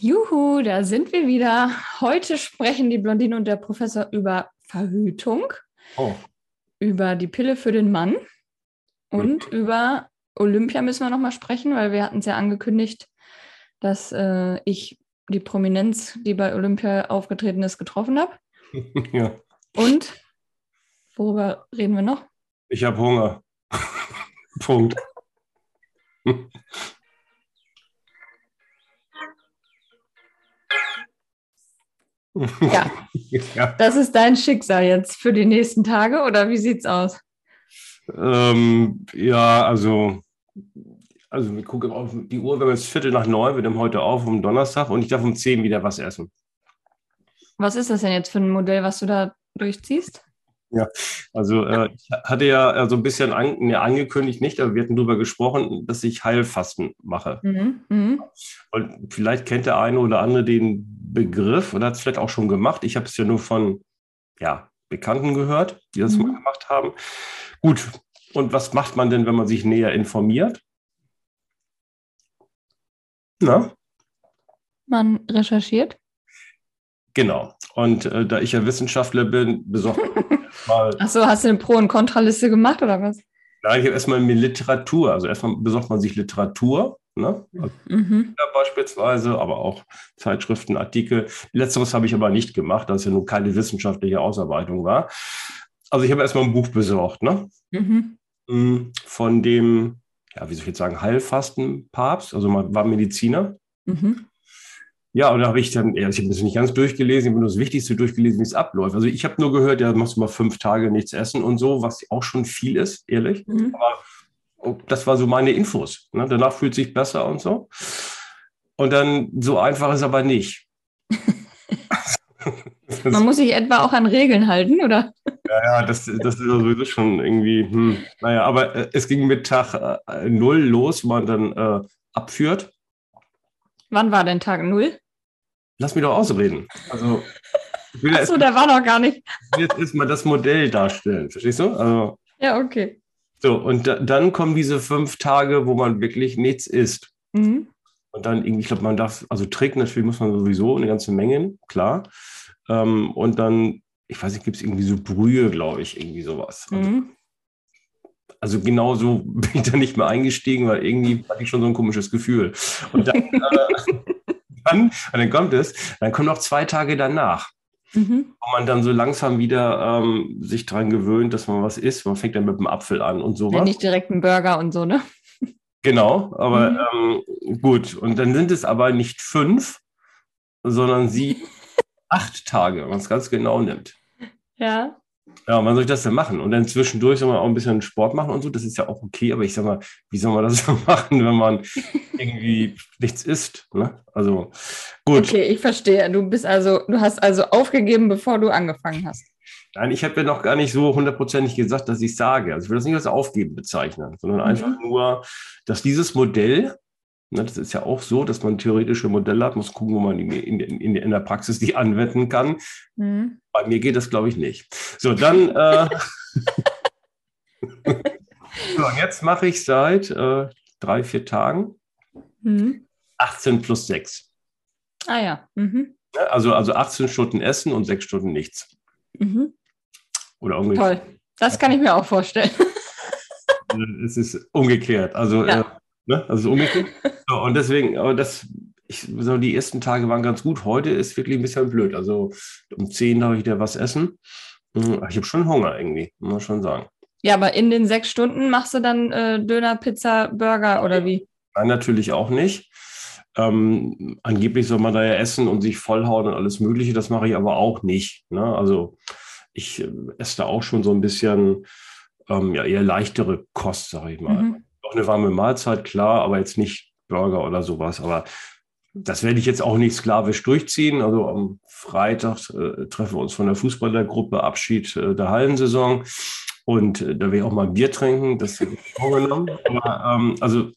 Juhu, da sind wir wieder. Heute sprechen die Blondine und der Professor über Verhütung, Oh, über die Pille für den Mann und Mhm. über Olympia müssen wir nochmal sprechen, weil wir hatten es ja angekündigt, dass äh, ich die Prominenz, die bei Olympia aufgetreten ist, getroffen habe. ja. Und worüber reden wir noch? Ich habe Hunger. Punkt. Ja, ja. das ist dein Schicksal jetzt für die nächsten Tage oder wie sieht's aus? Ähm, ja, also, also wir gucken auf die Uhr, wir haben jetzt Viertel nach neun, wir nehmen heute auf um Donnerstag und ich darf um zehn wieder was essen. Was ist das denn jetzt für ein Modell, was du da durchziehst? Also äh, ich hatte ja äh, so ein bisschen an, ne, angekündigt, nicht, aber wir hatten darüber gesprochen, dass ich Heilfasten mache. Mhm. Mhm. Und vielleicht kennt der eine oder andere den Begriff oder hat es vielleicht auch schon gemacht. Ich habe es ja nur von ja, Bekannten gehört, die das Mhm. mal gemacht haben. Gut, und was macht man denn, wenn man sich näher informiert? Na, Man recherchiert. Genau. Und äh, da ich ja Wissenschaftler bin, besorgt mal, Achso, hast du eine Pro- und Kontraliste gemacht oder was? nein, ich habe erstmal mir Literatur, also erstmal besorgt man sich Literatur, ne? Also Mhm. Beispielsweise, aber auch Zeitschriften, Artikel. Letzteres habe ich aber nicht gemacht, da es ja nun keine wissenschaftliche Ausarbeitung war. Also ich habe erstmal ein Buch besorgt, ne? Mhm. Mm, Von dem, ja, wie soll ich jetzt sagen, Heilfastenpapst, also man war Mediziner. Mhm. Ja, und da habe ich dann, ja, ich habe das nicht ganz durchgelesen, ich habe nur das Wichtigste durchgelesen, wie es abläuft. Also ich habe nur gehört, ja, machst du mal fünf Tage nichts essen und so, was auch schon viel ist, ehrlich. Mhm. Und das war so meine Infos. Ne? Danach fühlt sich besser und so. Und dann so einfach ist aber nicht. Man muss sich etwa auch an Regeln halten, oder? Ja, ja, das, das ist sowieso schon irgendwie, hm, naja, aber äh, es ging mit Tag äh, null los, wo man dann äh, abführt. Wann war denn Tag Null? Lass mich doch ausreden. Also, Achso, der war noch gar nicht. jetzt erstmal das Modell darstellen, verstehst du? Also, Ja, okay. so, und da, dann kommen diese fünf Tage, wo man wirklich nichts isst. Mhm. Und dann irgendwie, ich glaube, man darf, also trinken natürlich muss man sowieso eine ganze Menge, klar. Ähm, und dann, ich weiß nicht, gibt es irgendwie so Brühe, glaube ich, irgendwie sowas. Also, Mhm. also genau so bin ich da nicht mehr eingestiegen, weil irgendwie hatte ich schon so ein komisches Gefühl. Und dann, äh, dann, und dann kommt es, dann kommen noch zwei Tage danach, Mhm. wo man dann so langsam wieder ähm, sich dran gewöhnt, dass man was isst. Man fängt dann mit dem Apfel an und Ja, sowas. nicht direkt ein Burger und so, ne? Genau, aber ähm, gut. Und dann sind es aber nicht fünf, sondern sie acht Tage, wenn man es ganz genau nimmt. Ja. Ja, wann soll ich das denn machen? Und dann zwischendurch soll man auch ein bisschen Sport machen und so. Das ist ja auch okay, aber ich sag mal, wie soll man das so machen, wenn man irgendwie nichts isst? Ne? Also gut. Okay, ich verstehe. Du bist also, du hast also aufgegeben, bevor du angefangen hast. Nein, ich habe ja noch gar nicht so hundertprozentig gesagt, dass ich sage. Also ich will das nicht als Aufgeben bezeichnen, sondern einfach nur, dass dieses Modell, ne, das ist ja auch so, dass man theoretische Modelle hat, muss gucken, wo man in, in, in, in der Praxis die anwenden kann. Mhm. Bei mir geht das, glaube ich, nicht. So, dann. Äh, so, jetzt mache ich seit äh, drei, vier Tagen Mhm. 18 plus 6. Ah ja. Mhm. Ne? Also, also 18 Stunden Essen und 6 Stunden nichts. Mhm. Oder irgendwie. Toll. Das kann ich mir auch vorstellen. Es ist umgekehrt. Also, Ja. äh, ne? also umgekehrt. So, und deswegen, aber das, ich, so die ersten Tage waren ganz gut. Heute ist wirklich ein bisschen blöd. Also um 10 darf ich wieder was essen. Hm, Ich habe schon Hunger irgendwie, muss man schon sagen. Ja, aber in den sechs Stunden machst du dann äh, Döner, Pizza, Burger oder wie? Nein, natürlich auch nicht. Ähm, angeblich soll man da ja essen und sich vollhauen und alles Mögliche. Das mache ich aber auch nicht. Ne? Also ich äh, esse da auch schon so ein bisschen ähm, ja, eher leichtere Kost, sage ich mal. Mhm. Auch eine warme Mahlzeit, klar, aber jetzt nicht Burger oder sowas. Aber das werde ich jetzt auch nicht sklavisch durchziehen. Also am Freitag äh, treffen wir uns von der Fußballergruppe Abschied äh, der Hallensaison. Und äh, da werde ich auch mal Bier trinken. Das habe ich vorgenommen. Aber ähm, also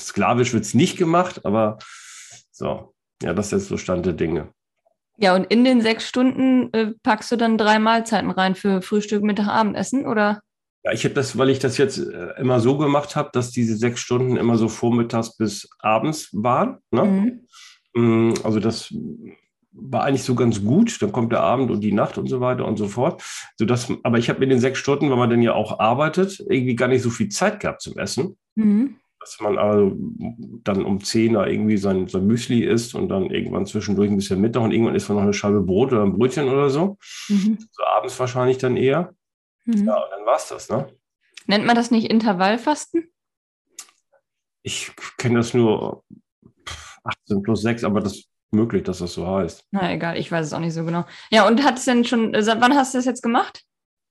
sklavisch wird es nicht gemacht, aber so, ja, das ist jetzt so Stand der Dinge. Ja, und in den sechs Stunden äh, packst du dann drei Mahlzeiten rein für Frühstück, Mittag, Abendessen, oder? Ja, ich habe das, weil ich das jetzt äh, immer so gemacht habe, dass diese sechs Stunden immer so vormittags bis abends waren. Ne? Mhm. Mm, also das war eigentlich so ganz gut. Dann kommt der Abend und die Nacht und so weiter und so fort. Sodass, aber ich habe in den sechs Stunden, weil man dann ja auch arbeitet, irgendwie gar nicht so viel Zeit gehabt zum Essen. Mhm. Dass man also dann um 10 da irgendwie sein, sein Müsli isst und dann irgendwann zwischendurch ein bisschen Mittag und irgendwann isst man noch eine Scheibe Brot oder ein Brötchen oder so. Mhm. So abends wahrscheinlich dann eher. Mhm. Ja, und dann war es das, ne? Nennt man das nicht Intervallfasten? Ich kenne das nur 18 plus 6, aber das ist möglich, dass das so heißt. Na egal, ich weiß es auch nicht so genau. Ja, und hat es denn schon, äh, wann hast du das jetzt gemacht?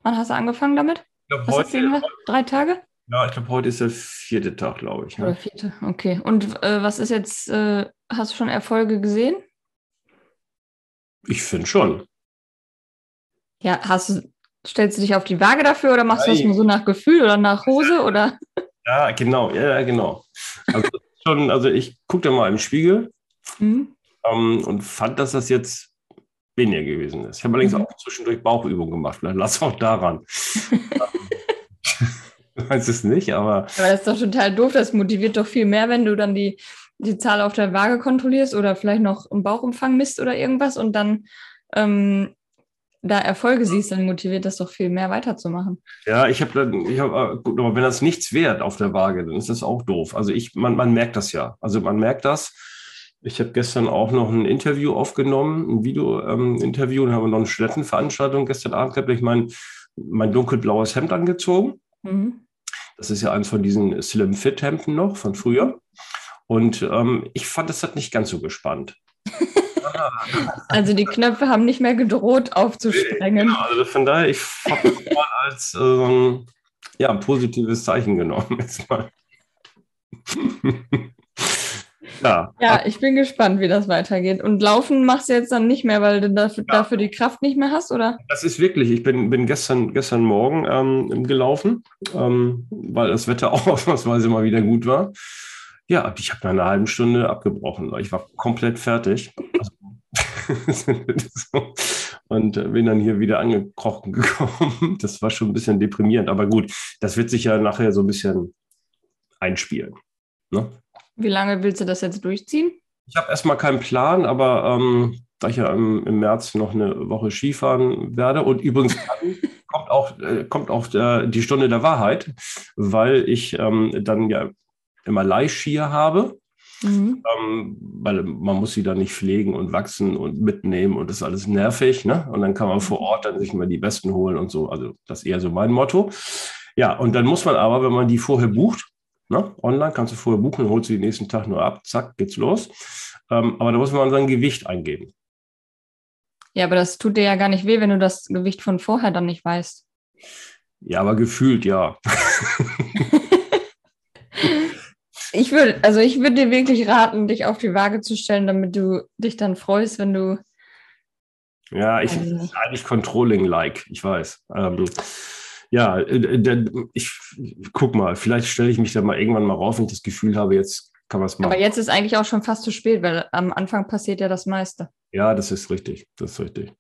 Wann hast du angefangen damit? Ich glaube, heute, Drei Tage? Ja, ich glaube, heute ist der vierte Tag, glaube ich. Ne? Oder vierte, okay. Und äh, was ist jetzt, äh, hast du schon Erfolge gesehen? Ich finde schon. Ja, hast du, stellst du dich auf die Waage dafür oder machst Nein. du das nur so nach Gefühl oder nach Hose oder? Ja, genau, ja, genau. Also, schon, also ich gucke da mal im Spiegel mhm. ähm, und fand, dass das jetzt weniger gewesen ist. Ich habe allerdings mhm. auch zwischendurch Bauchübungen gemacht. Vielleicht lass auch daran. weiß es nicht, aber. Aber das ist doch total doof. Das motiviert doch viel mehr, wenn du dann die, die Zahl auf der Waage kontrollierst oder vielleicht noch im Bauchumfang misst oder irgendwas und dann ähm, da Erfolge siehst, dann motiviert das doch viel mehr weiterzumachen. Ja, ich habe dann, ich hab, äh, gut, aber wenn das nichts wert auf der Waage, dann ist das auch doof. Also ich, man, man merkt das ja. Also man merkt das. Ich habe gestern auch noch ein Interview aufgenommen, ein Video-Interview ähm, und habe noch eine Studentenveranstaltung gestern Abend gehabt. Ich mein, mein dunkelblaues Hemd angezogen. Mhm. Das ist ja eins von diesen Slim Fit Hemden noch von früher. Und ähm, ich fand, das hat nicht ganz so gespannt. Also die Knöpfe haben nicht mehr gedroht aufzusprengen. Genau, also von daher, ich habe das mal als ähm, ja, ein positives Zeichen genommen. Jetzt mal. ja. ja, ich bin gespannt, wie das weitergeht. Und Laufen machst du jetzt dann nicht mehr, weil du dafür, ja. dafür die Kraft nicht mehr hast, oder? Das ist wirklich, ich bin, bin gestern, gestern Morgen ähm, gelaufen, ähm, weil das Wetter auch ausnahmsweise mal wieder gut war. Ja, ich habe nach einer halben Stunde abgebrochen. Ich war komplett fertig. Also, und bin dann hier wieder angekrochen gekommen. Das war schon ein bisschen deprimierend, aber gut, das wird sich ja nachher so ein bisschen einspielen. Ne? Wie lange willst du das jetzt durchziehen? Ich habe erstmal keinen Plan, aber ähm, da ich ja im, im, März noch eine Woche Skifahren werde und übrigens kommt auch, äh, kommt auch äh, die Stunde der Wahrheit, weil ich ähm, dann ja immer Leihskier habe. Mhm. Ähm, weil man muss sie dann nicht pflegen und wachsen und mitnehmen und das ist alles nervig. Ne? Und dann kann man vor Ort dann sich mal die besten holen und so. Also das ist eher so mein Motto. Ja, und dann muss man aber, wenn man die vorher bucht, ne? online kannst du vorher buchen, holst du die nächsten Tag nur ab, zack, geht's los. Ähm, aber da muss man sein Gewicht eingeben. Ja, aber das tut dir ja gar nicht weh, wenn du das Gewicht von vorher dann nicht weißt. Ja, aber gefühlt ja. Ich würde, also ich würde dir wirklich raten, dich auf die Waage zu stellen, damit du dich dann freust, wenn du. Ja, ich also, eigentlich Controlling-like, ich weiß. Ähm, ja, äh, ich guck mal, vielleicht stelle ich mich da mal irgendwann mal rauf, wenn ich das Gefühl habe, jetzt kann man es machen. Aber jetzt ist eigentlich auch schon fast zu spät, weil am Anfang passiert ja das meiste. Ja, das ist richtig. Das ist richtig.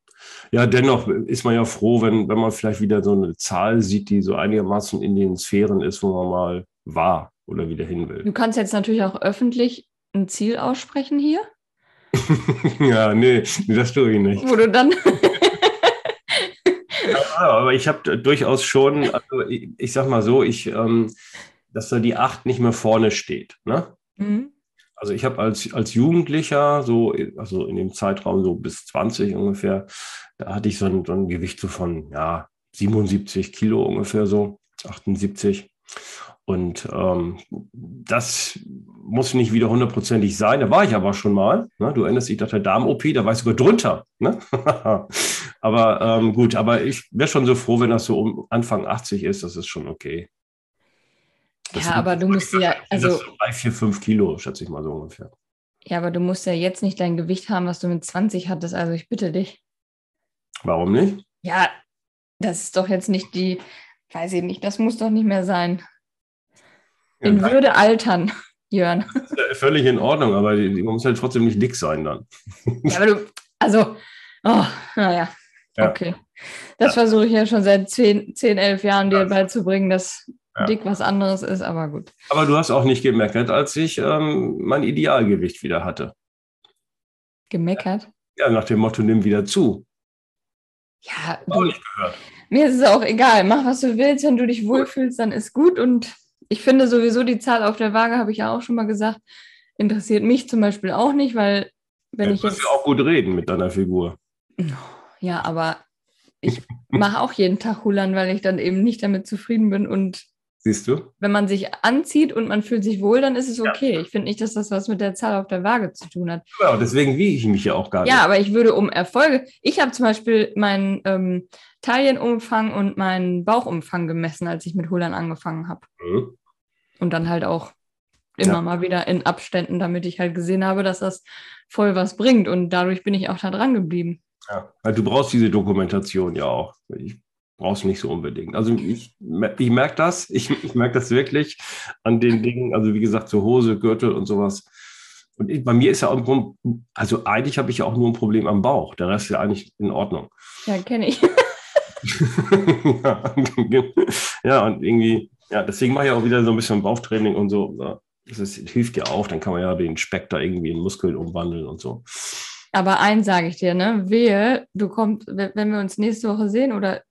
Ja, dennoch ist man ja froh, wenn, wenn man vielleicht wieder so eine Zahl sieht, die so einigermaßen in den Sphären ist, wo man mal war oder wieder hin will. Du kannst jetzt natürlich auch öffentlich ein Ziel aussprechen hier. ja, nee, das tue ich nicht. Wo du dann. ja, aber ich habe durchaus schon, also ich, ich, sag mal so, ich, ähm, dass da die Acht nicht mehr vorne steht. Ne? Mhm. Also ich habe als, als Jugendlicher, so, also in dem Zeitraum so bis 20 ungefähr, da hatte ich so ein, so ein Gewicht so von ja, 77 Kilo ungefähr so, 78. Und ähm, das muss nicht wieder hundertprozentig sein. Da war ich aber schon mal. Ne? Du erinnerst dich, nach der Darm-OP, da war ich sogar drunter. Ne? aber ähm, gut, aber ich wäre schon so froh, wenn das so um Anfang 80 ist. Das ist schon okay. Das ja, aber du musst ja. Also, drei, vier, fünf Kilo, schätze ich mal so ungefähr. Ja, aber du musst ja jetzt nicht dein Gewicht haben, was du mit 20 hattest. Also ich bitte dich. Warum nicht? Ja, das ist doch jetzt nicht die, weiß ich nicht, das muss doch nicht mehr sein. In ja, Würde altern, Jörn. Ja völlig in Ordnung, aber die, die, man muss halt trotzdem nicht dick sein dann. Ja, aber du, also, oh, naja, ja. okay. Das versuche ich ja schon seit 10, 10 11 Jahren dir beizubringen, dass dick was anderes ist, aber gut. Aber du hast auch nicht gemerkt, als ich ähm, mein Idealgewicht wieder hatte. Gemeckert? Ja, nach dem Motto, nimm wieder zu. Ja, Auch du, nicht gehört. mir ist es auch egal. Mach, was du willst. Wenn du dich wohlfühlst, dann ist gut. Und ich finde sowieso die Zahl auf der Waage, habe ich ja auch schon mal gesagt, interessiert mich zum Beispiel auch nicht, weil wenn Ja, ich du kannst ja auch gut reden mit deiner Figur. Ja, aber ich mache auch jeden Tag Hulan, weil ich dann eben nicht damit zufrieden bin. Und Siehst du? wenn man sich anzieht und man fühlt sich wohl, dann ist es okay. Ich finde nicht, dass das was mit der Zahl auf der Waage zu tun hat. Ja, und deswegen wiege ich mich ja auch gar nicht. Ja, aber ich würde um Erfolge. Ich habe zum Beispiel meinen ähm, Taillenumfang und meinen Bauchumfang gemessen, als ich mit Hulan angefangen habe. Mhm. Und dann halt auch immer Ja. mal wieder in Abständen, damit ich halt gesehen habe, dass das voll was bringt. Und dadurch bin ich auch da dran geblieben. Ja. Weil du brauchst diese Dokumentation ja auch. Ich brauch's nicht so unbedingt. Also ich, ich merke das, ich, ich merke das wirklich an den Dingen, also wie gesagt, so Hose, Gürtel und sowas. Und ich, bei mir ist ja auch, ein Grund- also eigentlich habe ich ja auch nur ein Problem am Bauch. Der Rest ist ja eigentlich in Ordnung. Ja, kenne ich. ja, und irgendwie, ja, deswegen mache ich auch wieder so ein bisschen Bauchtraining und so. Das ist, hilft ja auch, dann kann man ja den Speck da irgendwie in Muskeln umwandeln und so. Aber eins sage ich dir, ne? Wehe, du kommst, wenn wenn wir uns nächste Woche sehen oder,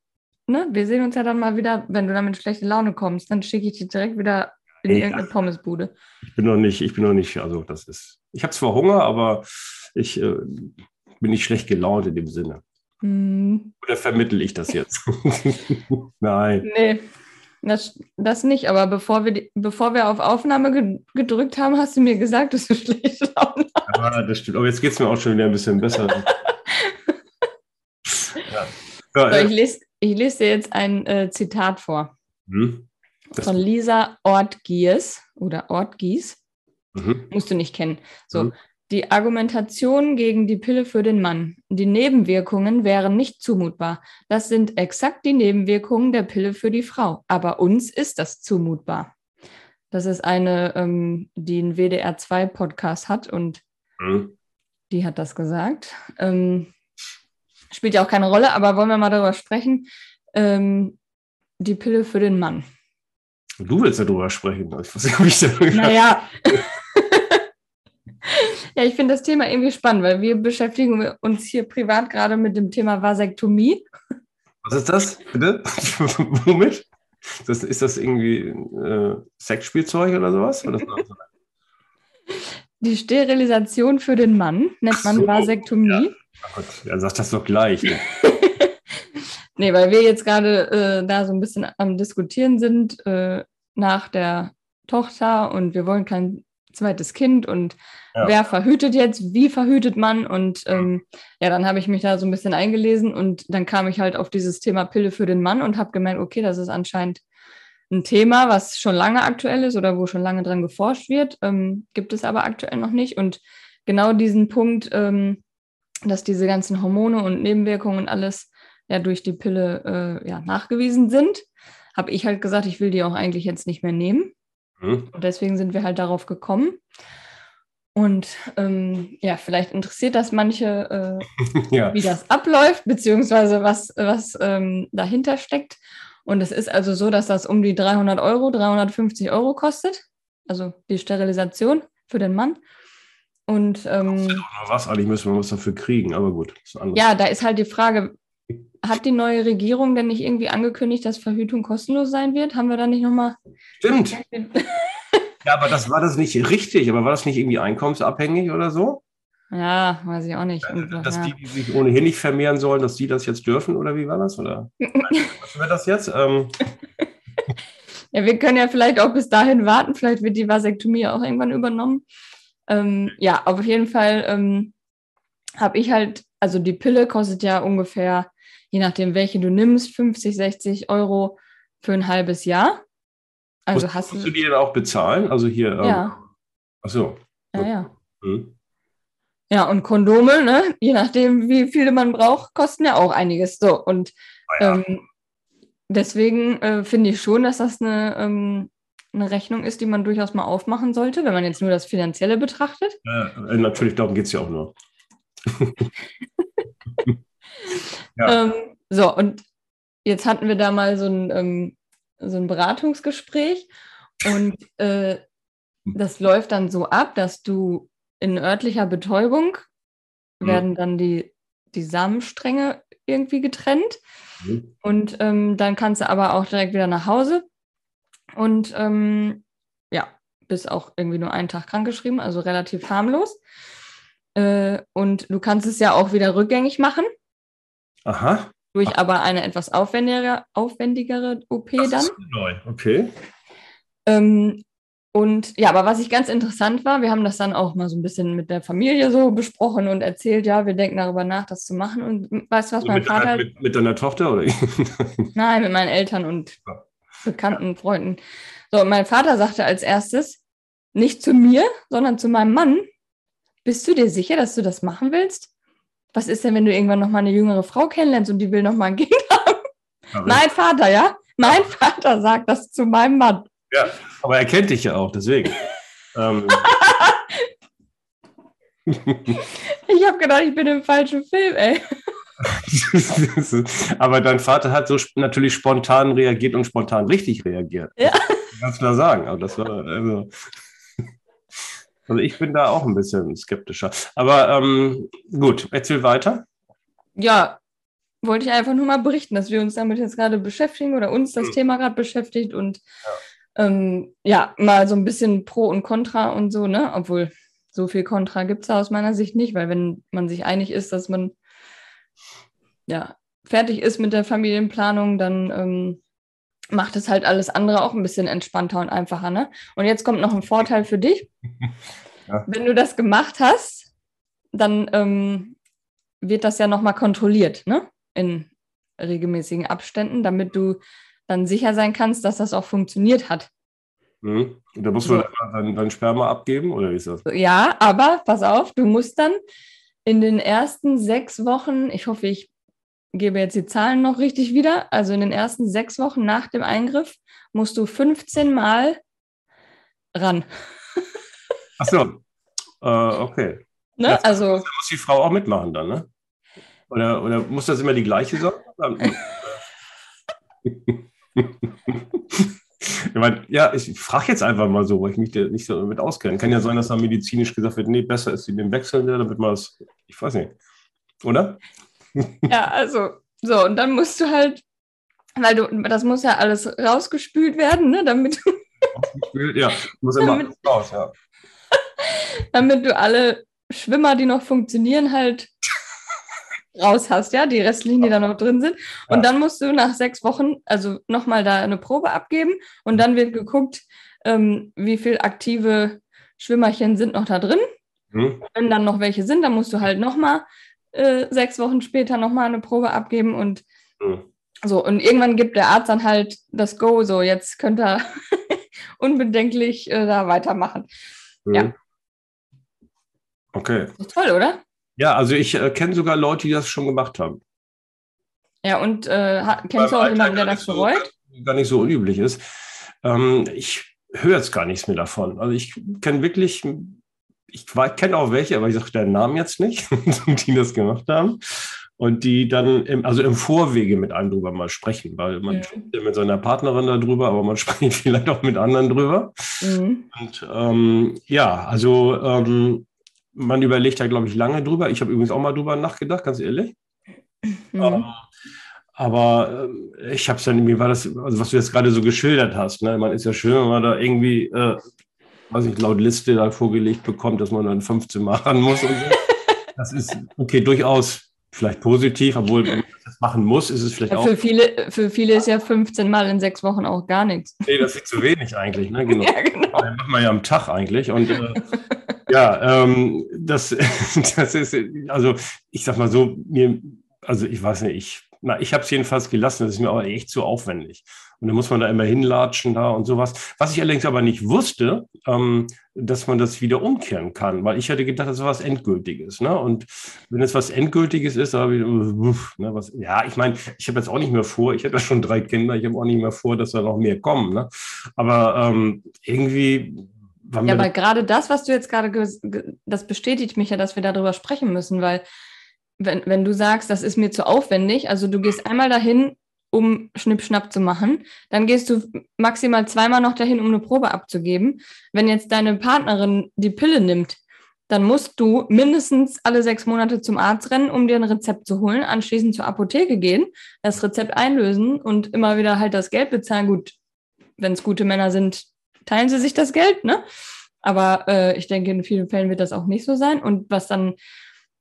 ne? Wir sehen uns ja dann mal wieder, wenn du dann mit schlechter Laune kommst, dann schicke ich dich direkt wieder in Ja. irgendeine Pommesbude. Ich bin noch nicht, ich bin noch nicht, also das ist, ich habe zwar Hunger, aber ich äh, bin nicht schlecht gelaunt in dem Sinne. Hm, Oder vermittel ich das jetzt? Nein. nee, das, das nicht. Aber bevor wir, die, bevor wir auf Aufnahme ge gedrückt haben, hast du mir gesagt, dass du schlechte Laune hast. Ja, das stimmt. Aber jetzt geht es mir auch schon wieder ein bisschen besser. ja. Ja, So, äh, ich lese ich lese dir jetzt ein äh, Zitat vor hm, von Lisa Ortgies oder Ortgies. mhm. Musst du nicht kennen. So, Mhm. Die Argumentation gegen die Pille für den Mann. Die Nebenwirkungen wären nicht zumutbar. Das sind exakt die Nebenwirkungen der Pille für die Frau. Aber uns ist das zumutbar. Das ist eine, ähm, die einen WDR2-Podcast hat und Mhm. die hat das gesagt. Ähm, spielt ja auch keine Rolle, aber wollen wir mal darüber sprechen. Ähm, die Pille für den Mann. Du willst ja drüber sprechen. Ich weiß nicht, ob ich da Naja. Ja, ich finde das Thema irgendwie spannend, weil wir beschäftigen uns hier privat gerade mit dem Thema Vasektomie. Was ist das? Bitte? Womit? Das, ist das irgendwie äh, Sexspielzeug oder sowas? Oder Die Sterilisation für den Mann nennt man so, Vasektomie. Ach Gott, ja, sag das doch gleich. Nee, weil wir jetzt gerade äh, da so ein bisschen am Diskutieren sind äh, nach der Tochter und wir wollen kein zweites Kind und Ja. wer verhütet jetzt, wie verhütet man und ähm, ja, dann habe ich mich da so ein bisschen eingelesen und dann kam ich halt auf dieses Thema Pille für den Mann und habe gemerkt, okay, das ist anscheinend ein Thema, was schon lange aktuell ist oder wo schon lange dran geforscht wird, ähm, gibt es aber aktuell noch nicht und genau diesen Punkt, ähm, dass diese ganzen Hormone und Nebenwirkungen und alles ja durch die Pille äh, ja, nachgewiesen sind, habe ich halt gesagt, ich will die auch eigentlich jetzt nicht mehr nehmen. Hm? Und deswegen sind wir halt darauf gekommen. Und ähm, ja, vielleicht interessiert das manche, äh, Ja. wie das abläuft, beziehungsweise was, was ähm, dahinter steckt. Und es ist also so, dass das um die 300 Euro, 350 Euro kostet. Also die Sterilisation für den Mann. Und ähm, was? Eigentlich müssen wir was dafür kriegen, aber gut. Das ist anders. ja, da ist halt die Frage, hat die neue Regierung denn nicht irgendwie angekündigt, dass Verhütung kostenlos sein wird? Haben wir da nicht nochmal. Stimmt. Ja, aber das war das nicht richtig. Aber war das nicht irgendwie einkommensabhängig oder so? Ja, weiß ich auch nicht. Und, Dass die, die sich ohnehin nicht vermehren sollen, dass die das jetzt dürfen oder wie war das? Oder was wird das jetzt? Ähm, ja, wir können ja vielleicht auch bis dahin warten. Vielleicht wird die Vasektomie auch irgendwann übernommen. Ähm, ja, auf jeden Fall ähm, habe ich halt, also die Pille kostet ja ungefähr, je nachdem, welche du nimmst, 50, 60 Euro für ein halbes Jahr. Also musst, hast musst du. die denn auch bezahlen? Also hier. Ähm, Ja, Ach so. ja, ja. Hm. Ja, und Kondome, ne? je nachdem, wie viele man braucht, kosten ja auch einiges. So, und Ah ja. ähm, deswegen äh, finde ich schon, dass das eine, ähm, eine Rechnung ist, die man durchaus mal aufmachen sollte, wenn man jetzt nur das Finanzielle betrachtet. Äh, natürlich, darum geht es ja auch nur. Ja. Ähm, so, und jetzt hatten wir da mal so ein, ähm, so ein Beratungsgespräch und äh, das läuft dann so ab, dass du in örtlicher Betäubung mhm. werden dann die, die Samenstränge irgendwie getrennt. Mhm. Und ähm, dann kannst du aber auch direkt wieder nach Hause. Und ähm, ja, bist auch irgendwie nur einen Tag krankgeschrieben, also relativ harmlos. Äh, und du kannst es ja auch wieder rückgängig machen. Aha. Durch Ach. aber eine etwas aufwendigere, aufwendigere OP das dann. Ist neu, okay. Ähm, und ja, aber was ich ganz interessant war, wir haben das dann auch mal so ein bisschen mit der Familie so besprochen und erzählt, ja, wir denken darüber nach, das zu machen. Und weißt du, was mein mit Vater. Deiner, mit, mit, deiner Tochter oder? Nein, mit meinen Eltern und bekannten Freunden. So, und mein Vater sagte als erstes, nicht zu mir, sondern zu meinem Mann, bist du dir sicher, dass du das machen willst? Was ist denn, wenn du irgendwann nochmal eine jüngere Frau kennenlernst und die will nochmal ein Kind haben? Mein Vater, ja? Mein Vater sagt das zu meinem Mann. Ja, aber er kennt dich ja auch, deswegen. ähm. ich habe gedacht, ich bin im falschen Film, ey. aber dein Vater hat so natürlich spontan reagiert und spontan richtig reagiert. Ja. Ganz klar sagen. Aber das war also, also ich bin da auch ein bisschen skeptischer. Aber ähm, gut, erzähl weiter. Ja, wollte ich einfach nur mal berichten, dass wir uns damit jetzt gerade beschäftigen oder uns das mhm. Thema gerade beschäftigt und ja ähm, ja, mal so ein bisschen Pro und Contra und so, ne? Obwohl so viel Contra gibt es aus meiner Sicht nicht, weil wenn man sich einig ist, dass man ja fertig ist mit der Familienplanung, dann ähm, macht es halt alles andere auch ein bisschen entspannter und einfacher, ne? Und jetzt kommt noch ein Vorteil für dich. Ja. Wenn du das gemacht hast, dann ähm, wird das ja nochmal kontrolliert, ne? In regelmäßigen Abständen, damit du dann sicher sein kannst, dass das auch funktioniert hat. Mhm. Da musst du so. dann dein Sperma abgeben, oder wie ist das? Ja, aber pass auf, du musst dann in den ersten sechs Wochen, ich hoffe, ich gebe jetzt die Zahlen noch richtig wieder, also in den ersten sechs Wochen nach dem Eingriff musst du 15 Mal ran. Ach so, äh, okay. Ne? Ja, also, muss die Frau auch mitmachen dann, ne? Oder, oder muss das immer die gleiche sein? ich meine, ja, ich frage jetzt einfach mal so, weil ich mich nicht so damit auskenne. Kann ja sein, dass da medizinisch gesagt wird, nee, besser ist sie den wechseln, damit man das, ich weiß nicht. Oder? Ja, also, so, und dann musst du halt, weil du, das muss ja alles rausgespült werden, ne, damit du. Rausgespült, ja, muss immer damit, raus, ja. damit du alle Schwimmer, die noch funktionieren, halt raus hast, ja, die restlichen, die da noch drin sind. Und ja. dann musst du nach sechs Wochen, also nochmal da eine Probe abgeben und dann wird geguckt, ähm, wie viel aktive Schwimmerchen sind noch da drin. Mhm. Wenn dann noch welche sind, dann musst du halt nochmal äh, sechs Wochen später nochmal eine Probe abgeben und mhm. so. Und irgendwann gibt der Arzt dann halt das Go, so jetzt könnt ihr unbedenklich äh, da weitermachen. Mhm. Ja. Okay. Ist toll, oder? Ja, also ich äh, kenne sogar Leute, die das schon gemacht haben. Ja, und äh, kennst du auch jemanden, der das bereut? So, gar nicht so unüblich ist. Ähm, ich höre jetzt gar nichts mehr davon. Also ich kenne wirklich, ich kenne auch welche, aber ich sage den Namen jetzt nicht, die das gemacht haben. Und die dann, im, also im Vorwege mit einem drüber mal sprechen, weil man mhm. spricht ja mit seiner Partnerin darüber, aber man spricht vielleicht auch mit anderen drüber. Mhm. Und ähm, ja, also ähm, man überlegt da, glaube ich, lange drüber. Ich habe übrigens auch mal drüber nachgedacht, ganz ehrlich. Mhm. Ähm, aber äh, ich habe es dann, mir war das, also was du jetzt gerade so geschildert hast, ne? man ist ja schön, wenn man da irgendwie, äh, weiß ich, laut Liste da vorgelegt bekommt, dass man dann 15 Mal ran muss. Und so. das ist okay, durchaus vielleicht positiv, obwohl wenn man das machen muss, ist es vielleicht ja, auch. Für viele, für viele ist ja 15 Mal in sechs Wochen auch gar nichts. Nee, das ist zu wenig eigentlich. Ne? Genau. Ja, genau. Das machen wir ja am Tag eigentlich. Und äh, ja, ähm, das, das ist, also ich sag mal so, mir, also ich weiß nicht, ich, na, ich habe es jedenfalls gelassen, das ist mir aber echt zu aufwendig. Und dann muss man da immer hinlatschen da und sowas. Was ich allerdings aber nicht wusste, ähm, dass man das wieder umkehren kann, weil ich hätte gedacht, das ist was Endgültiges. Ne? Und wenn es was Endgültiges ist, habe ich, uff, ne, was, ja, ich meine, ich habe jetzt auch nicht mehr vor, ich habe ja schon drei Kinder, ich habe auch nicht mehr vor, dass da noch mehr kommen. Ne? Aber ähm, irgendwie ja, aber gerade das, was du jetzt gerade, das bestätigt mich ja, dass wir darüber sprechen müssen, weil wenn, wenn du sagst, das ist mir zu aufwendig, also du gehst einmal dahin, um Schnippschnapp zu machen, dann gehst du maximal zweimal noch dahin, um eine Probe abzugeben. Wenn jetzt deine Partnerin die Pille nimmt, dann musst du mindestens alle sechs Monate zum Arzt rennen, um dir ein Rezept zu holen, anschließend zur Apotheke gehen, das Rezept einlösen und immer wieder halt das Geld bezahlen. Gut, wenn es gute Männer sind, teilen sie sich das Geld, ne? Aber äh, ich denke, in vielen Fällen wird das auch nicht so sein. Und was dann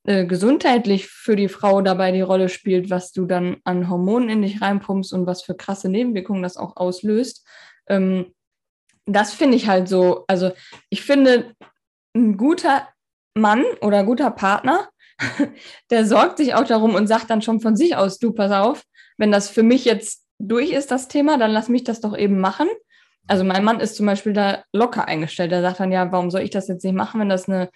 äh, gesundheitlich für die Frau dabei die Rolle spielt, was du dann an Hormonen in dich reinpumpst und was für krasse Nebenwirkungen das auch auslöst, ähm, das finde ich halt so. Also ich finde, ein guter Mann oder guter Partner, der sorgt sich auch darum und sagt dann schon von sich aus, du, pass auf, wenn das für mich jetzt durch ist, das Thema, dann lass mich das doch eben machen. Also mein Mann ist zum Beispiel da locker eingestellt. Der sagt dann, ja, warum soll ich das jetzt nicht machen, wenn das eine,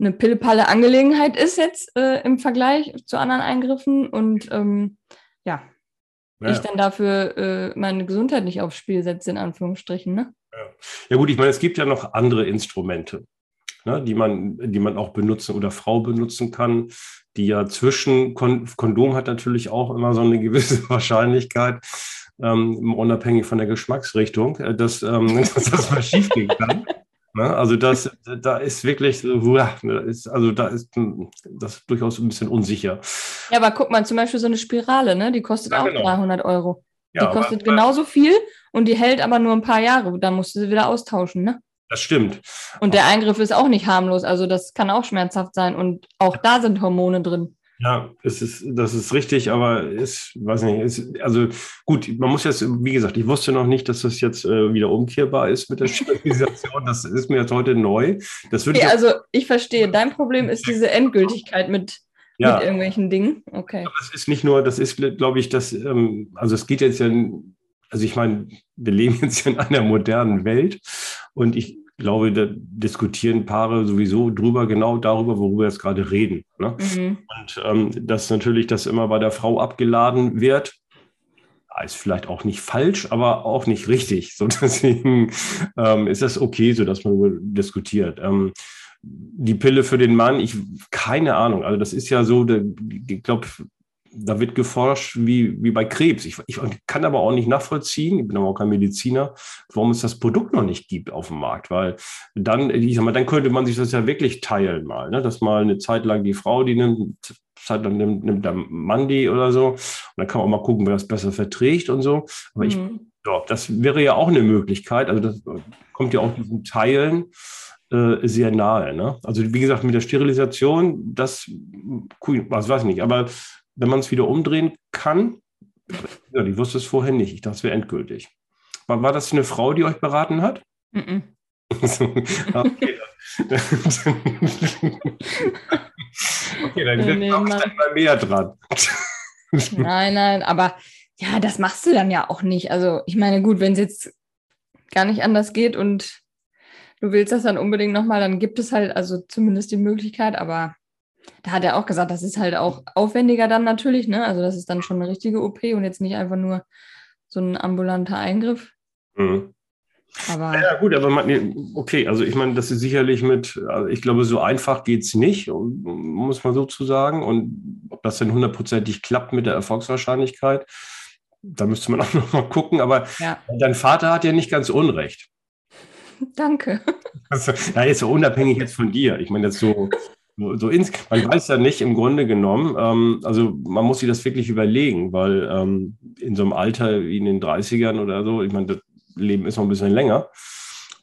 eine pillepalle Angelegenheit ist jetzt äh, im Vergleich zu anderen Eingriffen und ähm, ja, ja, ich dann dafür äh, meine Gesundheit nicht aufs Spiel setze, in Anführungsstrichen. Ne? Ja. ja gut, ich meine, es gibt ja noch andere Instrumente ne, die, man, die man auch benutzen oder Frau benutzen kann, die ja zwischen Kon Kondom hat natürlich auch immer so eine gewisse Wahrscheinlichkeit, ähm, unabhängig von der Geschmacksrichtung, äh, dass, ähm, dass das mal schief gehen kann. Ne? Also das, da ist wirklich, also da ist das durchaus ein bisschen unsicher. Ja, aber guck mal, zum Beispiel so eine Spirale, ne? die kostet ja, auch genau. 300 Euro. Die ja, kostet aber, genauso viel und die hält aber nur ein paar Jahre. Da musst du sie wieder austauschen, ne? Das stimmt. Und der Eingriff ist auch nicht harmlos, also das kann auch schmerzhaft sein und auch da sind Hormone drin. Ja, es ist, das ist richtig, aber ist, weiß nicht, ist, also gut, man muss jetzt, wie gesagt, ich wusste noch nicht, dass das jetzt äh, wieder umkehrbar ist mit der Sterilisation. das ist mir jetzt heute neu. Das würde okay, ich also ich verstehe, dein Problem ist diese Endgültigkeit mit, ja. mit irgendwelchen Dingen. Okay. Aber es ist nicht nur, das ist, glaube ich, das, ähm, also es geht jetzt ja, also ich meine, wir leben jetzt in einer modernen Welt und ich glaube, da diskutieren Paare sowieso drüber, genau darüber, worüber wir jetzt gerade reden. Ne? Mhm. Und ähm, dass natürlich das immer bei der Frau abgeladen wird, ist vielleicht auch nicht falsch, aber auch nicht richtig. So deswegen ähm, ist das okay, so dass man diskutiert. Ähm, die Pille für den Mann, ich keine Ahnung. Also das ist ja so, ich glaube, da wird geforscht wie, wie bei Krebs. Ich, ich kann aber auch nicht nachvollziehen, ich bin aber auch kein Mediziner, warum es das Produkt noch nicht gibt auf dem Markt. Weil dann, ich sag mal, dann könnte man sich das ja wirklich teilen mal, ne? dass mal eine Zeit lang die Frau die nimmt, Zeit lang nimmt, nimmt der Mann die oder so. Und dann kann man auch mal gucken, wer das besser verträgt und so. Aber mhm. ich, ja, das wäre ja auch eine Möglichkeit. Also das kommt ja auch diesem Teilen äh, sehr nahe. Ne? Also wie gesagt, mit der Sterilisation, das, was weiß ich nicht, aber wenn man es wieder umdrehen kann, ja, ich wusste es vorher nicht. Ich dachte, es wäre endgültig. War, war das eine Frau, die euch beraten hat? Mm -mm. okay, okay, dann nee, nee, mal mehr dran. nein, nein, aber ja, das machst du dann ja auch nicht. Also, ich meine, gut, wenn es jetzt gar nicht anders geht und du willst das dann unbedingt nochmal, dann gibt es halt also zumindest die Möglichkeit, aber da hat er auch gesagt, das ist halt auch aufwendiger dann natürlich, ne? Also das ist dann schon eine richtige OP und jetzt nicht einfach nur so ein ambulanter Eingriff. Mhm. Aber ja, gut, aber man, okay, also ich meine, das ist sicherlich mit, also ich glaube, so einfach geht es nicht, muss man so zu sagen. Und ob das denn hundertprozentig klappt mit der Erfolgswahrscheinlichkeit, da müsste man auch noch mal gucken. Aber ja. dein Vater hat ja nicht ganz Unrecht. Danke. Also, ja, jetzt so unabhängig jetzt von dir. Ich meine, jetzt so so ins, man weiß ja nicht im Grunde genommen, ähm, also man muss sich das wirklich überlegen, weil ähm, in so einem Alter wie in den 30ern oder so, ich meine, das Leben ist noch ein bisschen länger.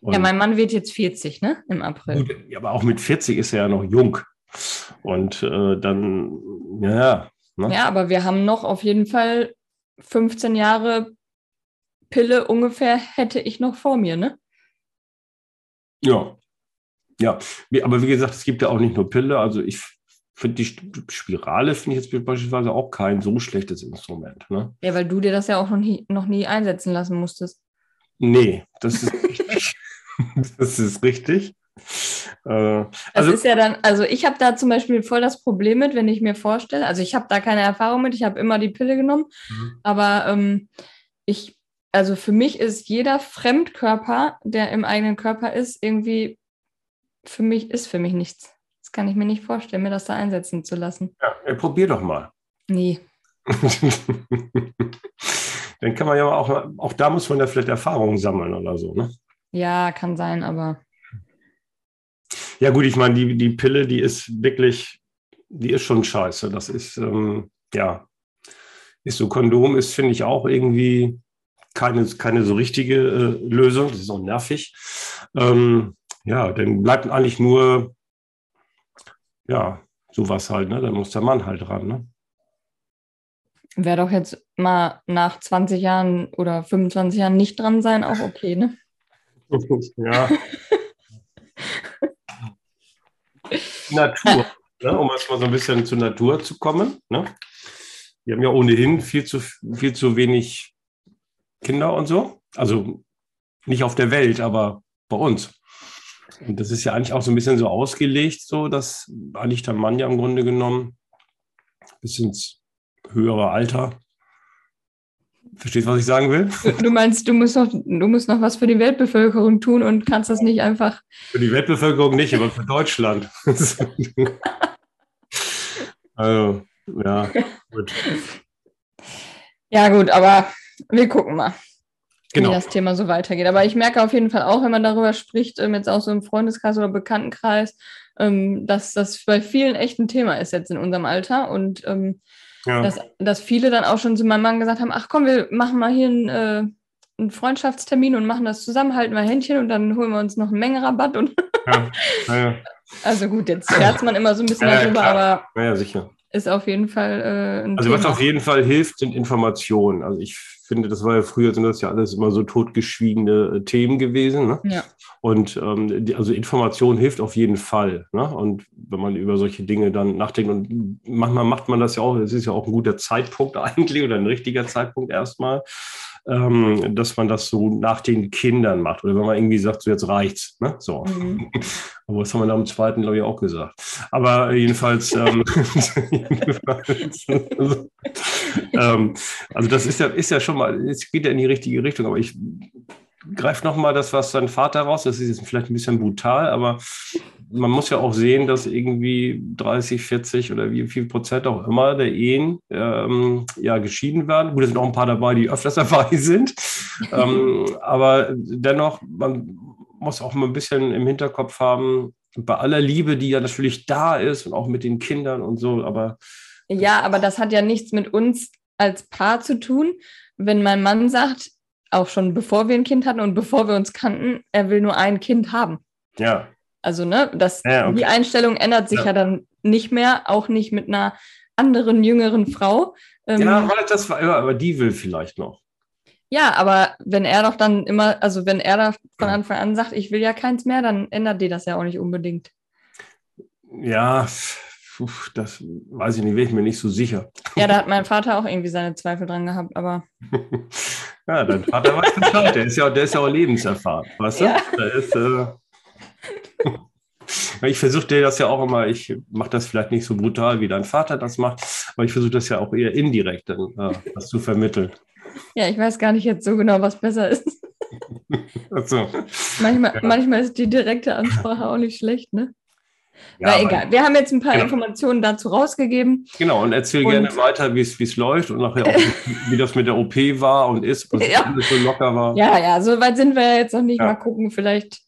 Und ja, mein Mann wird jetzt 40, ne? Im April. Gut, aber auch mit 40 ist er ja noch jung. Und äh, dann, ja. Ne? Ja, aber wir haben noch auf jeden Fall 15 Jahre Pille ungefähr hätte ich noch vor mir, ne? Ja, ja, aber wie gesagt, es gibt ja auch nicht nur Pille. Also ich finde die Spirale finde ich jetzt beispielsweise auch kein so schlechtes Instrument. Ne? Ja, weil du dir das ja auch noch nie, noch nie einsetzen lassen musstest. Nee, das ist richtig. das ist richtig. Äh, also, ist ja dann, also ich habe da zum Beispiel voll das Problem mit, wenn ich mir vorstelle, also ich habe da keine Erfahrung mit, ich habe immer die Pille genommen, mhm. aber ähm, ich, also für mich ist jeder Fremdkörper, der im eigenen Körper ist, irgendwie für mich ist für mich nichts. Das kann ich mir nicht vorstellen, mir das da einsetzen zu lassen. Ja, probier doch mal. Nee. Dann kann man ja auch, auch da muss man ja vielleicht Erfahrungen sammeln oder so, ne? Ja, kann sein, aber. Ja, gut, ich meine, die, die Pille, die ist wirklich, die ist schon scheiße. Das ist, ähm, ja, ist so Kondom ist, finde ich, auch irgendwie keine, keine so richtige äh, Lösung. Das ist auch nervig. Ähm, ja, dann bleibt eigentlich nur, ja, sowas halt, ne? Dann muss der Mann halt ran, ne? Wäre doch jetzt mal nach 20 Jahren oder 25 Jahren nicht dran sein, auch okay, ne? ja. Natur, ne? um erstmal so ein bisschen zur Natur zu kommen. Ne? Wir haben ja ohnehin viel zu, viel zu wenig Kinder und so. Also nicht auf der Welt, aber bei uns. Und das ist ja eigentlich auch so ein bisschen so ausgelegt, so dass eigentlich der Mann ja im Grunde genommen bis ins höhere Alter. Verstehst du, was ich sagen will? Du meinst, du musst noch, du musst noch was für die Weltbevölkerung tun und kannst das nicht einfach. Für die Weltbevölkerung nicht, aber für Deutschland. also, ja, gut. Ja, gut, aber wir gucken mal, Genau. wie das Thema so weitergeht. Aber ich merke auf jeden Fall auch, wenn man darüber spricht, ähm, jetzt auch so im Freundeskreis oder Bekanntenkreis, ähm, dass das bei vielen echt ein Thema ist jetzt in unserem Alter und ähm, Ja. dass, dass viele dann auch schon zu meinem Mann gesagt haben, ach komm, wir machen mal hier einen, äh, einen Freundschaftstermin und machen das zusammen, halten wir Händchen und dann holen wir uns noch einen Mengerabatt. Und Ja, ja, also gut, jetzt scherzt man immer so ein bisschen darüber, aber ja sicher. Ist auf jeden Fall äh, ein Also was Thema. auf jeden Fall hilft, sind Informationen. Also ich finde, das war ja früher, sind das ja alles immer so totgeschwiegene äh, Themen gewesen. Ne? Ja. Und ähm, die, also Information hilft auf jeden Fall. Ne? Und wenn man über solche Dinge dann nachdenkt und manchmal macht man das ja auch, es ist ja auch ein guter Zeitpunkt eigentlich oder ein richtiger Zeitpunkt erstmal, ähm, dass man das so nach den Kindern macht. Oder wenn man irgendwie sagt, so jetzt reicht's. Ne? So. Mhm. Aber das haben wir am zweiten, glaube ich, auch gesagt. Aber jedenfalls, ähm, jedenfalls also, ähm, also das ist ja, ist ja schon mal, es geht ja in die richtige Richtung, aber ich greife nochmal das, was sein Vater raus, das ist jetzt vielleicht ein bisschen brutal, aber man muss ja auch sehen, dass irgendwie 30, 40 oder wie viel Prozent auch immer der Ehen ähm, ja geschieden werden. Gut, es sind auch ein paar dabei, die öfters dabei sind. ähm, aber dennoch, man muss auch mal ein bisschen im Hinterkopf haben, bei aller Liebe, die ja natürlich da ist und auch mit den Kindern und so, aber Ja, aber das hat ja nichts mit uns als Paar zu tun. Wenn mein Mann sagt, auch schon bevor wir ein Kind hatten und bevor wir uns kannten, er will nur ein Kind haben. ja, Also, ne, das, Ja, okay. die Einstellung ändert sich Ja. ja. dann nicht mehr, auch nicht mit einer anderen, jüngeren Frau. Ähm, ja, ja. weil das war immer, aber die will vielleicht noch. aber wenn er doch dann immer, also wenn er da von Anfang an sagt, ich will ja keins mehr, dann ändert dir das ja auch nicht unbedingt. Ja, das weiß ich nicht, wäre ich mir nicht so sicher. Ja, da hat mein Vater auch irgendwie seine Zweifel dran gehabt, aber Ja, dein Vater weiß Bescheid, der ist ja, der ist ja auch lebenserfahren, weißt du? Ja. Der ist, äh, ich versuche dir das ja auch immer, ich mache das vielleicht nicht so brutal, wie dein Vater das macht, aber ich versuche das ja auch eher indirekt dann, äh, das zu vermitteln. ja, ich weiß gar nicht jetzt so genau, was besser ist. Also, Manchmal, Ja. manchmal ist die direkte Ansprache auch nicht schlecht, ne? ja, aber- egal. Wir haben jetzt ein paar Genau. Informationen dazu rausgegeben. Genau, und erzähl Und- gerne weiter, wie es läuft und nachher auch, wie das mit der OP war und ist, was Ja. so locker war. Ja, ja, so weit sind wir ja jetzt noch nicht. Ja. Mal gucken, vielleicht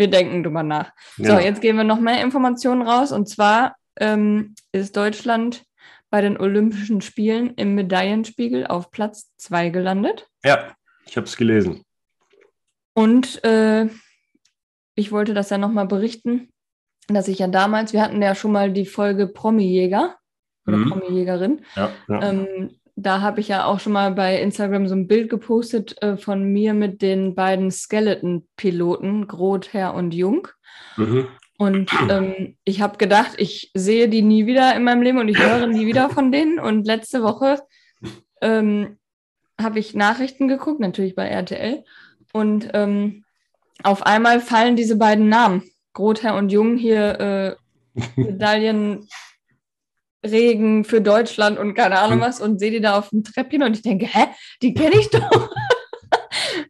wir denken drüber nach. Genau. So, jetzt geben wir noch mehr Informationen raus. Und zwar ähm, ist Deutschland bei den Olympischen Spielen im Medaillenspiegel auf Platz 2 gelandet. ja ich habe es gelesen. Und äh, ich wollte das ja nochmal berichten, dass ich ja damals, wir hatten ja schon mal die Folge Promi-Jäger oder Mhm. Promi-Jägerin. Ja, ja. Ähm, da habe ich ja auch schon mal bei Instagram so ein Bild gepostet äh, von mir mit den beiden Skeleton-Piloten, Grother und Jung. Mhm. Und ähm, ich habe gedacht, ich sehe die nie wieder in meinem Leben und ich höre nie wieder von denen. Und letzte Woche ähm, habe ich Nachrichten geguckt, natürlich bei RTL. Und ähm, auf einmal fallen diese beiden Namen, Grother und Jung, hier äh, Medaillen. Regen für Deutschland und keine Ahnung Mhm. was und sehe die da auf dem Treppchen und ich denke, hä, die kenne ich doch.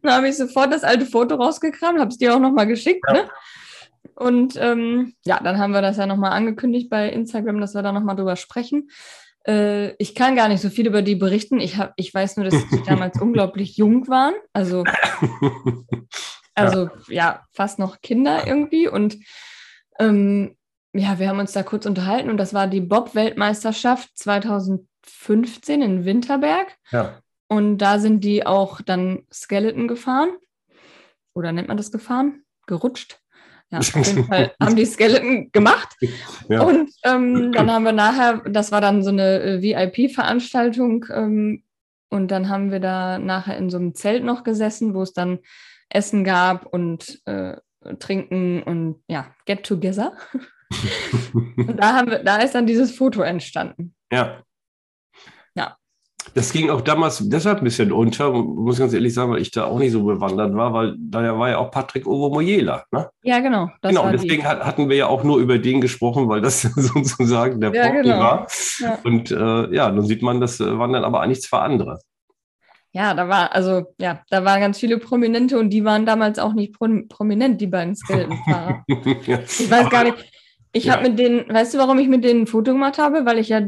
Dann habe ich sofort das alte Foto rausgekramt, habe es dir auch nochmal geschickt. Ne? Und ähm, ja, dann haben wir das ja nochmal angekündigt bei Instagram, dass wir da nochmal drüber sprechen. Äh, ich kann gar nicht so viel über die berichten. Ich, hab, ich weiß nur, dass die damals unglaublich jung waren. Also, also ja. fast noch Kinder irgendwie. Und ähm, ja, wir haben uns da kurz unterhalten und das war die Bob-Weltmeisterschaft 2015 in Winterberg. Ja. Und da sind die auch dann Skeleton gefahren. Oder nennt man das gefahren? Gerutscht. Ja, auf jeden Fall haben die Skeleton gemacht. Ja. Und ähm, dann haben wir nachher, das war dann so eine äh, VIP-Veranstaltung. Ähm, und dann haben wir da nachher in so einem Zelt noch gesessen, wo es dann Essen gab und äh, Trinken und ja, Get Together. und da, haben wir, da ist dann dieses Foto entstanden. Ja. Ja. Das ging auch damals deshalb ein bisschen unter, muss ganz ehrlich sagen, weil ich da auch nicht so bewandert war, weil da war ja auch Patrick Ovomoyela. Ne? Ja, genau. genau, deswegen hat, hatten wir ja auch nur über den gesprochen, weil das sozusagen der Ja, Profi genau. war. Ja. Und äh, ja, dann sieht man, das äh, waren dann aber eigentlich zwei andere. Ja, da war, also, ja, da waren ganz viele Prominente und die waren damals auch nicht pro prominent, die beiden Skeleton-Fahrer. ja. Ich weiß gar nicht. Ich Ja. habe mit denen, weißt du, warum ich mit denen ein Foto gemacht habe? Weil ich ja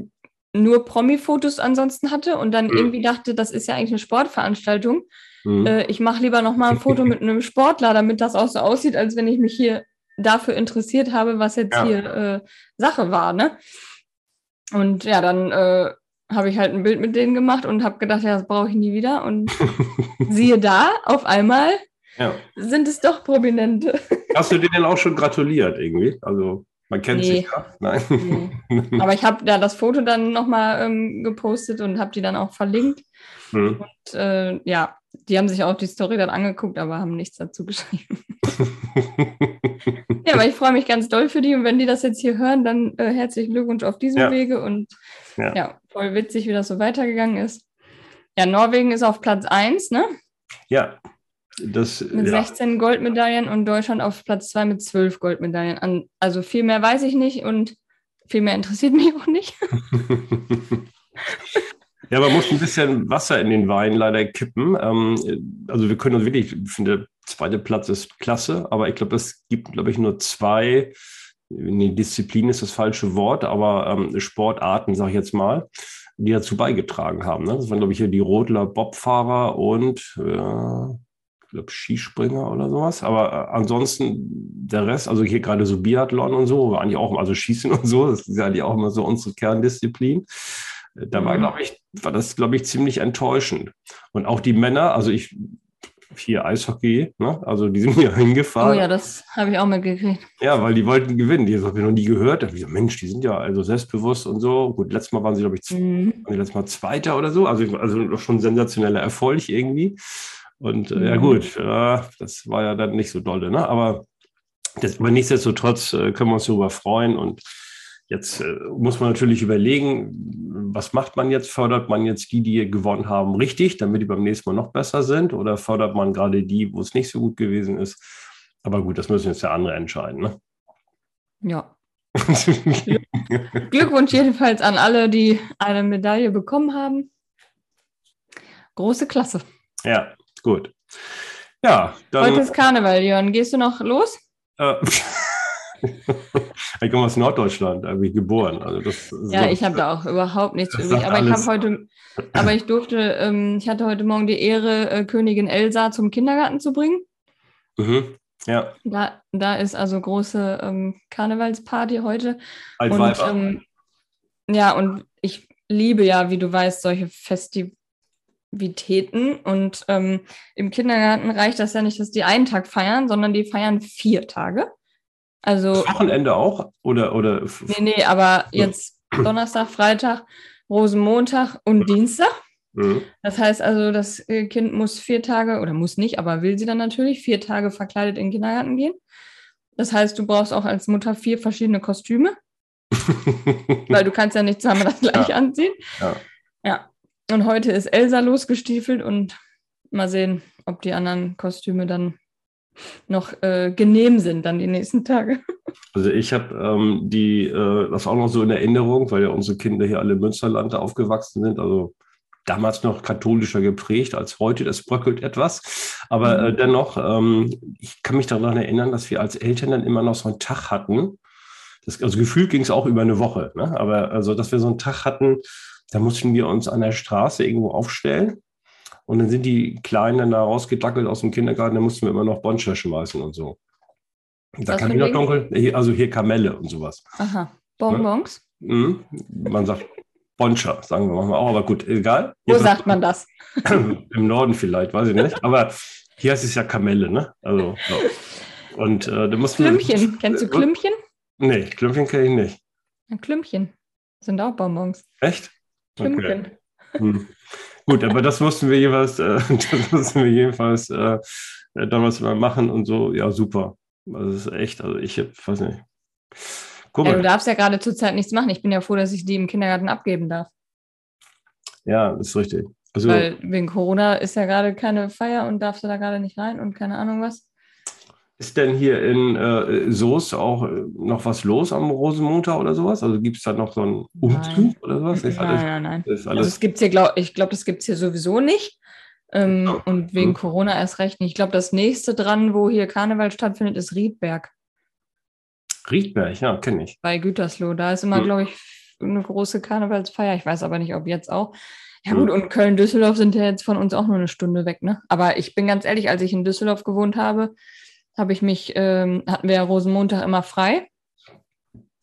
nur Promi-Fotos ansonsten hatte und dann Mhm. irgendwie dachte, das ist ja eigentlich eine Sportveranstaltung. Mhm. Äh, ich mache lieber noch mal ein Foto mit einem Sportler, damit das auch so aussieht, als wenn ich mich hier dafür interessiert habe, was jetzt Ja. hier äh, Sache war, ne? Und ja, dann äh, habe ich halt ein Bild mit denen gemacht und habe gedacht, ja, das brauche ich nie wieder. Und siehe da, auf einmal ja. sind es doch Prominente. Hast du denen auch schon gratuliert irgendwie? Also man kennt Nee. sich ja. Nein. Nee. Aber ich habe da das Foto dann nochmal ähm, gepostet und habe die dann auch verlinkt. Mhm. Und, äh, ja, die haben sich auch die Story dann angeguckt, aber haben nichts dazu geschrieben. Ja, aber ich freue mich ganz doll für die und wenn die das jetzt hier hören, dann äh, herzlichen Glückwunsch auf diesem Ja. Wege und Ja. ja. voll witzig, wie das so weitergegangen ist. Ja, Norwegen ist auf Platz 1, ne? ja. Das, Mit ja. 16 Goldmedaillen und Deutschland auf Platz 2 mit 12 Goldmedaillen. An, also viel mehr weiß ich nicht und viel mehr interessiert mich auch nicht. Ja, man muss ein bisschen Wasser in den Wein leider kippen. Ähm, also wir können uns wirklich, ich finde, der zweite Platz ist klasse, aber ich glaube, es gibt, glaube ich, nur zwei, nee, Disziplin ist das falsche Wort, aber ähm, Sportarten, sage ich jetzt mal, die dazu beigetragen haben. Ne? Das waren, glaube ich, hier die Rodler Bobfahrer und äh, glaube Skispringer oder sowas. Aber äh, ansonsten der Rest, also hier gerade so Biathlon und so, war eigentlich auch, also Schießen und so, das ist ja eigentlich auch immer so unsere Kerndisziplin. Da war, Mhm. glaube ich, war das, glaube ich, ziemlich enttäuschend. Und auch die Männer, also ich, hier Eishockey, ne? also die sind hier Oh hingefahren. ja, das habe ich auch mitgekriegt. Ja, weil die wollten gewinnen. Die habe ich noch nie gehört. Da hab ich gesagt, Mensch, die sind ja also selbstbewusst und so. Gut, letztes Mal waren sie, glaube ich, Mhm. letztes Mal Zweiter oder so. Also, also schon sensationeller Erfolg irgendwie. Und äh, ja, Mhm. gut, äh, das war ja dann nicht so dolle, ne? Aber, das, aber nichtsdestotrotz äh, können wir uns darüber freuen. Und jetzt äh, muss man natürlich überlegen, was macht man jetzt? Fördert man jetzt die, die gewonnen haben, richtig, damit die beim nächsten Mal noch besser sind? Oder fördert man gerade die, wo es nicht so gut gewesen ist? Aber gut, das müssen jetzt ja andere entscheiden. Ne? Ja. Glückwunsch jedenfalls an alle, die eine Medaille bekommen haben. Große Klasse. ja, gut. Ja, dann. Heute ist Karneval, Jörn. Gehst du noch los? Äh, ich komme aus Norddeutschland, da bin ich geboren. Also das, Ja, so- ich habe da auch überhaupt nichts übrig. Aber ich habe heute, aber ich durfte, ähm, ich hatte heute Morgen die Ehre, äh, Königin Elsa zum Kindergarten zu bringen. Mhm. Ja, Da, da ist also große ähm, Karnevalsparty heute. Und Altweiber. ähm, ja, und ich liebe ja, wie du weißt, solche Festivitäten. Und ähm, im Kindergarten reicht das ja nicht, dass die einen Tag feiern, sondern die feiern vier Tage. Also, Wochenende auch? Oder, oder nee, nee, aber jetzt Donnerstag, Freitag, Rosenmontag und Dienstag. Mhm. Das heißt also, das äh, Kind muss vier Tage, oder muss nicht, aber will sie dann natürlich, vier Tage verkleidet in den Kindergarten gehen. Das heißt, du brauchst auch als Mutter vier verschiedene Kostüme, weil du kannst ja nicht zweimal das gleiche anziehen. Ja. Ja. Und heute ist Elsa losgestiefelt und mal sehen, ob die anderen Kostüme dann noch äh, genehm sind dann die nächsten Tage. Also ich habe ähm, die, äh, das auch noch so in Erinnerung, weil ja unsere Kinder hier alle im Münsterland aufgewachsen sind. Also damals noch katholischer geprägt als heute. Das bröckelt etwas. Aber Mhm. äh, dennoch, ähm, ich kann mich daran erinnern, dass wir als Eltern dann immer noch so einen Tag hatten. Das, also gefühlt ging es auch über eine Woche. Ne? Aber also, dass wir so einen Tag hatten, da mussten wir uns an der Straße irgendwo aufstellen. Und dann sind die Kleinen dann da rausgedackelt aus dem Kindergarten, da mussten wir immer noch Bonscher schmeißen und so. Da Was kann ich noch ein dunkel, hier- also hier Kamelle und sowas. Aha. Bonbons? Mhm. Man sagt Boncha, sagen wir manchmal auch, aber gut, egal. Wo Hier sagt man das? Im Norden vielleicht, weiß ich nicht. Aber hier heißt es ja Kamelle, ne? Also, so. Und äh, da muss man. Klümpchen. Kennst du Klümpchen? Nee, Klümpchen kenne ich nicht. Ja, Klümpchen. Sind auch Bonbons. Echt? Klümpchen. Hm. Gut, aber das mussten wir jeweils, äh, das mussten wir jedenfalls äh, äh, damals mal machen und so, ja, super. Also das ist echt, also ich weiß nicht. Ja, du darfst ja gerade zurzeit nichts machen. Ich bin ja froh, dass ich die im Kindergarten abgeben darf. Ja, das ist richtig. Also, Weil wegen Corona ist ja gerade keine Feier und darfst du da gerade nicht rein und keine Ahnung was. Ist denn hier in äh, Soest auch äh, noch was los am Rosenmontag oder sowas? Also gibt es da noch so einen Umzug Nein. oder sowas? Ist nein, alles, nein, nein. ist Also alles es gibt's hier, glaub, ich glaube, das gibt es hier sowieso nicht. Ähm, Ja. und wegen Mhm. Corona erst recht nicht. Ich glaube, das nächste dran, wo hier Karneval stattfindet, ist Riedberg Riedberg, ja, kenne ich. bei Gütersloh. Da ist immer, Mhm. glaube ich, eine große Karnevalsfeier. Ich weiß aber nicht, ob jetzt auch. Ja Mhm. gut, und Köln-Düsseldorf sind ja jetzt von uns auch nur eine Stunde weg, ne? Aber ich bin ganz ehrlich, als ich in Düsseldorf gewohnt habe, habe ich mich, ähm, hatten wir ja Rosenmontag immer frei,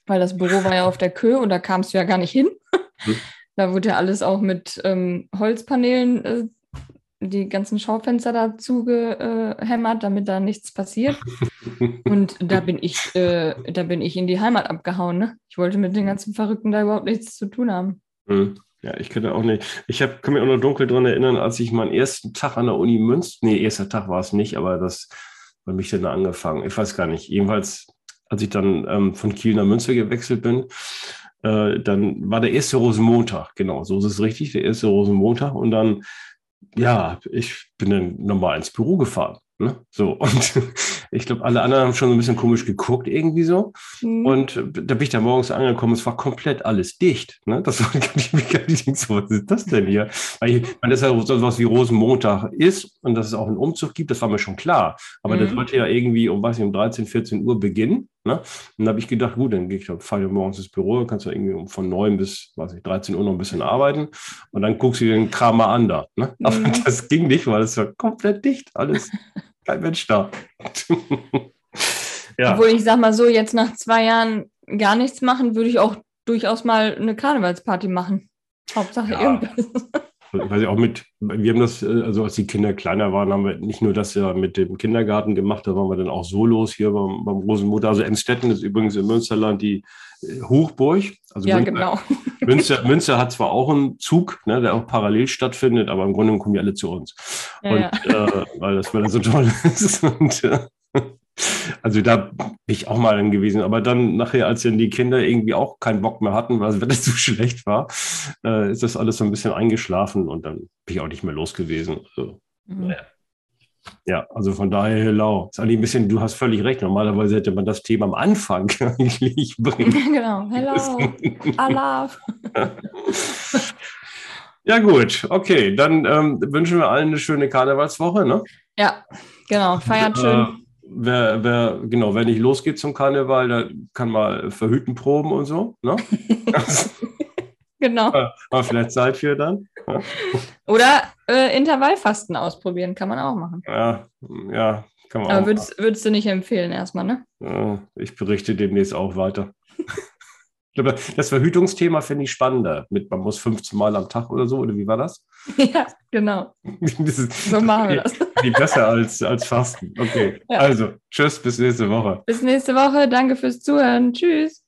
weil das Büro war ja auf der Kö und da kamst du ja gar nicht hin. Mhm. Da wurde ja alles auch mit ähm, Holzpaneelen, äh, die ganzen Schaufenster dazu gehämmert, damit da nichts passiert. Und da bin ich, äh, da bin ich in die Heimat abgehauen. Ne? Ich wollte mit den ganzen Verrückten da überhaupt nichts zu tun haben. Hm. Ja, ich kenne auch nicht. Ich hab, kann mich auch noch dunkel dran erinnern, als ich meinen ersten Tag an der Uni Münster, nee, erster Tag war es nicht, aber das bei mich dann angefangen. Ich weiß gar nicht. Jedenfalls, als ich dann ähm, von Kiel nach Münster gewechselt bin, äh, dann war der erste Rosenmontag, genau, so ist es richtig, der erste Rosenmontag. Und dann, ja, ich bin dann nochmal ins Büro gefahren. Ne? So, und ich glaube, alle anderen haben schon so ein bisschen komisch geguckt, irgendwie so. Mhm. Und äh, da bin ich da morgens angekommen, es war komplett alles dicht. Ne? Das war gar nicht, gar nicht so, was ist das denn hier? Weil ich, man das ja so was wie Rosenmontag ist und dass es auch einen Umzug gibt, das war mir schon klar. Aber Mhm. das sollte ja irgendwie um, weiß ich, um 13, 14 Uhr beginnen. Ne? Und dann habe ich gedacht, gut, dann gehe ich, fahre ich morgens ins Büro, dann kannst du irgendwie um- von 9 bis, weiß ich, 13 Uhr noch ein bisschen arbeiten und dann guckst du dir den Kram mal an da. Ne? Aber Mhm. das ging nicht, weil es war komplett dicht, alles, kein Mensch da. ja. Obwohl ich sag mal so, jetzt nach zwei Jahren gar nichts machen, würde ich auch durchaus mal eine Karnevalsparty machen. Hauptsache Ja. irgendwas. Weiß ich auch mit, wir haben das, äh, also als die Kinder kleiner waren, haben wir nicht nur das ja mit dem Kindergarten gemacht, da waren wir dann auch Solos hier beim, beim Rosenmutter. Also Emstetten ist übrigens im Münsterland die äh, Hochburg. Also Ja, Münster, genau. Münster, Münster hat zwar auch einen Zug, ne, der auch parallel stattfindet, aber im Grunde kommen die alle zu uns. Ja, und ja. Äh, weil das weil das so toll ist. Und, äh, also da bin ich auch mal dann gewesen. Aber dann nachher, als dann die Kinder irgendwie auch keinen Bock mehr hatten, weil das Wetter zu schlecht war, äh, ist das alles so ein bisschen eingeschlafen und dann bin ich auch nicht mehr los gewesen. Also, Mhm. ja, also von daher, hello. Ist eigentlich ein bisschen, du hast völlig recht. Normalerweise hätte man das Thema am Anfang eigentlich bringen. genau. Hello. Allah. Ja, gut, okay. Dann ähm, wünschen wir allen eine schöne Karnevalswoche. Ne? Ja, genau. Feiert Äh, schön. Wer, wer, genau, wer nicht losgeht zum Karneval, der kann mal verhüten proben und so. Ne? Genau. Aber vielleicht Zeit für dann. Oder äh, Intervallfasten ausprobieren, kann man auch machen. Ja, ja, kann man Aber auch. würdest, würdest du nicht empfehlen erstmal, ne? Ja, ich berichte demnächst auch weiter. Ich glaube, das Verhütungsthema finde ich spannender. Mit, man muss 15 Mal am Tag oder so, oder wie war das? ja, genau. das ist So machen wir das. viel besser als, als Fasten. Okay, Ja. also tschüss, bis nächste Woche. Bis nächste Woche. Danke fürs Zuhören. Tschüss.